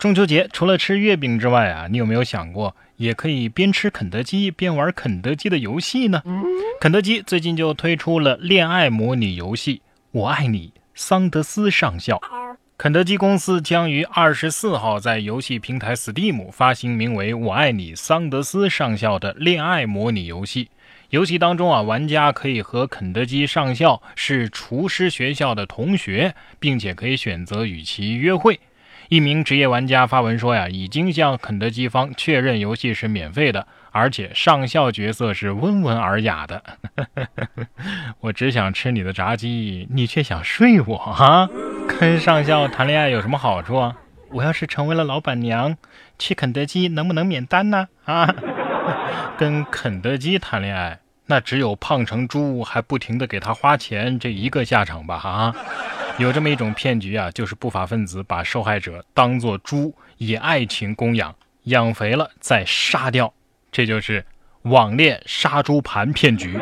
中秋节除了吃月饼之外啊，你有没有想过，也可以边吃肯德基边玩肯德基的游戏呢？肯德基最近就推出了恋爱模拟游戏《我爱你，桑德斯上校》。肯德基公司将于二十四号在游戏平台 Steam 发行名为《我爱你，桑德斯上校》的恋爱模拟游戏。游戏当中啊，玩家可以和肯德基上校是厨师学校的同学，并且可以选择与其约会。一名职业玩家发文说呀，已经向肯德基方确认游戏是免费的，而且上校角色是温文尔雅的。我只想吃你的炸鸡，你却想睡我啊？跟上校谈恋爱有什么好处啊？我要是成为了老板娘，去肯德基能不能免单呢？啊？跟肯德基谈恋爱，那只有胖成猪还不停的给他花钱这一个下场吧？啊？有这么一种骗局啊，就是不法分子把受害者当作猪，以爱情供养，养肥了再杀掉，这就是网恋杀猪盘骗局。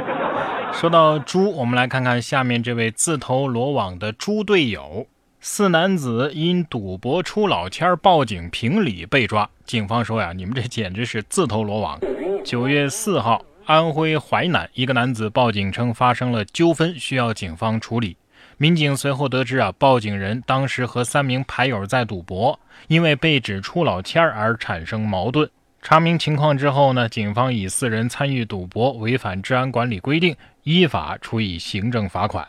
说到猪，我们来看看下面这位自投罗网的猪队友。四男子因赌博出老千儿报警评理被抓，警方说呀，你们这简直是自投罗网。九月四号，安徽淮南一个男子报警称发生了纠纷，需要警方处理。民警随后得知啊，报警人当时和三名牌友在赌博，因为被指出老千而产生矛盾。查明情况之后呢，警方以四人参与赌博违反治安管理规定，依法处以行政罚款。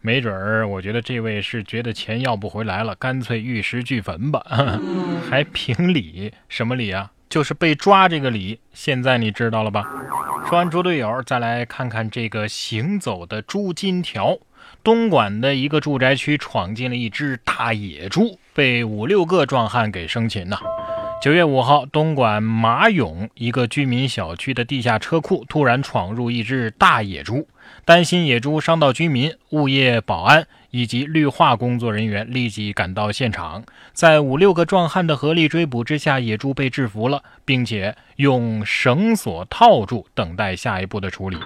没准儿，我觉得这位是觉得钱要不回来了，干脆玉石俱焚吧。还评理？什么理啊？就是被抓这个理。现在你知道了吧？说完猪队友，再来看看这个行走的猪金条。东莞的一个住宅区闯进了一只大野猪，被五六个壮汉给生擒了。九月五号，东莞马涌一个居民小区的地下车库突然闯入一只大野猪，担心野猪伤到居民，物业保安以及绿化工作人员立即赶到现场，在五六个壮汉的合力追捕之下，野猪被制服了，并且用绳索套住，等待下一步的处理。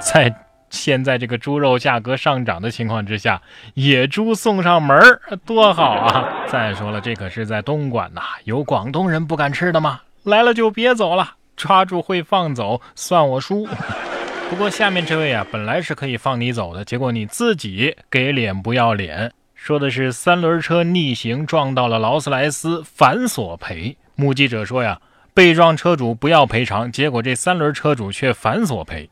在现在这个猪肉价格上涨的情况之下，野猪送上门儿多好啊！再说了，这可是在东莞呐，有广东人不敢吃的吗？来了就别走了，抓住会放走，算我输。不过下面这位啊，本来是可以放你走的，结果你自己给脸不要脸。说的是三轮车逆行撞到了劳斯莱斯，反索赔。目击者说呀。被撞车主不要赔偿，结果这三轮车主却反索赔。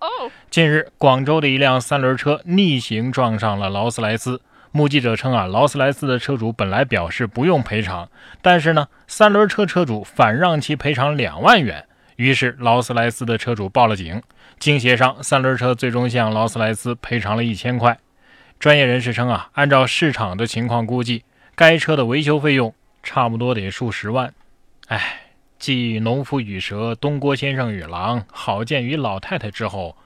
近日，广州的一辆三轮车逆行撞上了劳斯莱斯。目击者称啊，劳斯莱斯的车主本来表示不用赔偿，但是呢，三轮车车主反让其赔偿两万元。于是劳斯莱斯的车主报了警。经协商，三轮车最终向劳斯莱斯赔偿了一千块。专业人士称啊，按照市场的情况估计，该车的维修费用差不多得数十万。哎。继农夫与蛇、东郭先生与狼、郝建与老太太之后，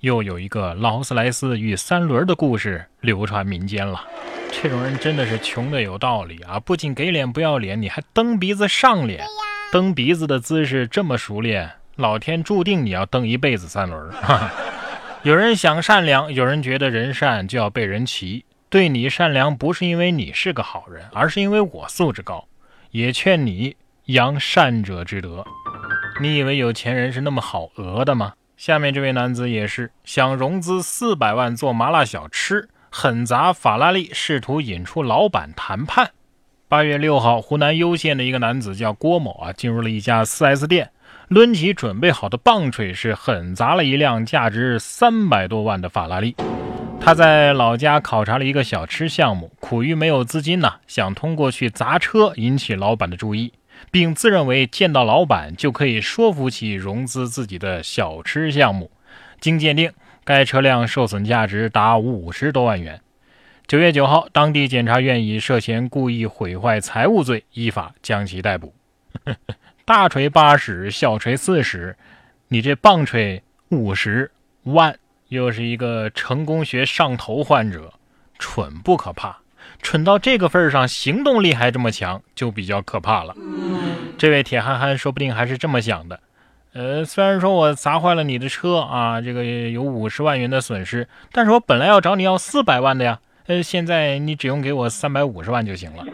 又有一个劳斯莱斯与三轮的故事流传民间了。这种人真的是穷的有道理啊！不仅给脸不要脸，你还蹬鼻子上脸，蹬鼻子的姿势这么熟练，老天注定你要蹬一辈子三轮。有人想善良，有人觉得人善就要被人骑。对你善良不是因为你是个好人，而是因为我素质高。也劝你。扬善者之德，你以为有钱人是那么好讹的吗？下面这位男子也是想融资四百万做麻辣小吃，狠砸法拉利，试图引出老板谈判。八月六号，湖南攸县的一个男子叫郭某啊，进入了一家 4S 店，抡起准备好的棒槌，是狠砸了一辆价值三百多万的法拉利。他在老家考察了一个小吃项目，苦于没有资金呢，想通过去砸车引起老板的注意。并自认为见到老板就可以说服其融资自己的小吃项目。经鉴定，该车辆受损价值达五十多万元。九月九号，当地检察院以涉嫌故意毁坏财物罪依法将其逮捕。大锤八十，小锤四十，你这棒槌五十万，又是一个成功学上头患者，蠢不可怕。蠢到这个份儿上，行动力还这么强，就比较可怕了。这位铁憨憨说不定还是这么想的。呃，虽然说我砸坏了你的车啊，这个有五十万元的损失，但是我本来要找你要四百万的呀。呃，现在你只用给我三百五十万就行了。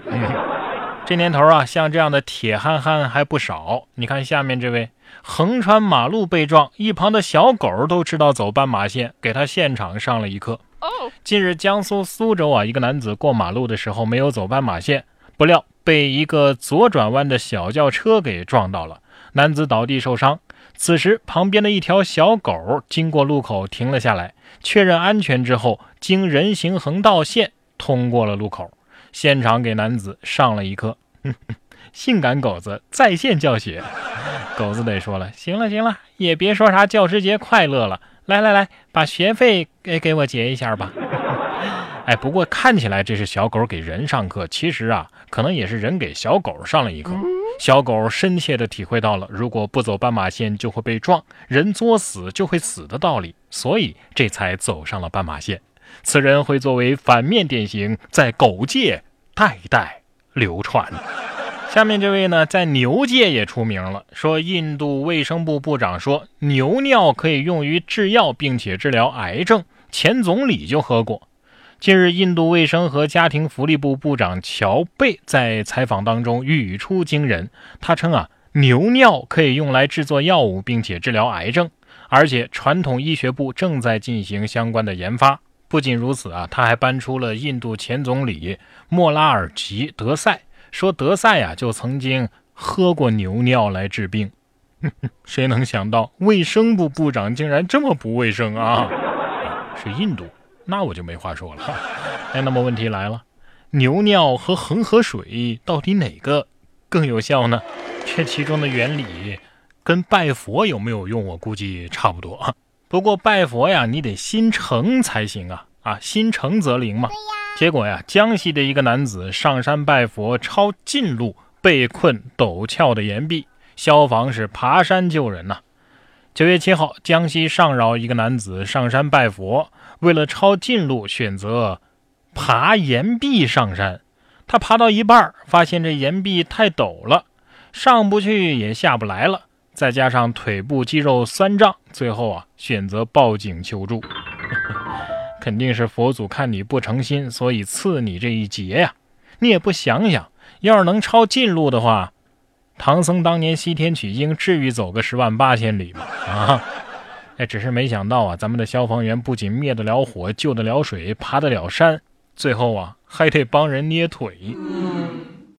这年头啊，像这样的铁憨憨还不少。你看下面这位，横穿马路被撞，一旁的小狗都知道走斑马线，给他现场上了一课。近日，江苏苏州啊，一个男子过马路的时候没有走斑马线，不料被一个左转弯的小轿车给撞到了，男子倒地受伤。此时，旁边的一条小狗经过路口停了下来，确认安全之后，经人行横道线通过了路口，现场给男子上了一课。性感狗子在线教学，狗子得说了：“行了行了，也别说啥教师节快乐了，来来来，把学费给给我结一下吧。”哎，不过看起来这是小狗给人上课，其实啊，可能也是人给小狗上了一课。小狗深切地体会到了，如果不走斑马线就会被撞，人作死就会死的道理，所以这才走上了斑马线。此人会作为反面典型，在狗界代代流传。下面这位呢，在牛界也出名了，说印度卫生部部长说牛尿可以用于制药，并且治疗癌症，前总理就喝过。近日，印度卫生和家庭福利部部长乔贝在采访当中语出惊人。他称啊，牛尿可以用来制作药物，并且治疗癌症，而且传统医学部正在进行相关的研发。不仅如此啊，他还搬出了印度前总理莫拉尔吉德赛，说德赛呀就曾经喝过牛尿来治病。谁能想到卫生部部长竟然这么不卫生啊？是印度。那我就没话说了。哎，那么问题来了，牛尿和恒河水到底哪个更有效呢？这其中的原理跟拜佛有没有用？我估计差不多啊。不过拜佛呀，你得心诚才行啊！啊，心诚则灵嘛。结果呀，江西的一个男子上山拜佛，抄近路被困陡峭的岩壁，消防是爬山救人呐。九月七号，江西上饶一个男子上山拜佛。为了抄近路，选择爬岩壁上山。他爬到一半，发现这岩壁太陡了，上不去也下不来了。再加上腿部肌肉酸胀，最后啊，选择报警求助。肯定是佛祖看你不诚心，所以赐你这一劫呀！你也不想想，要是能抄近路的话，唐僧当年西天取经，至于走个十万八千里吗？啊！哎，只是没想到啊，咱们的消防员不仅灭得了火、救得了水、爬得了山，最后啊还得帮人捏腿。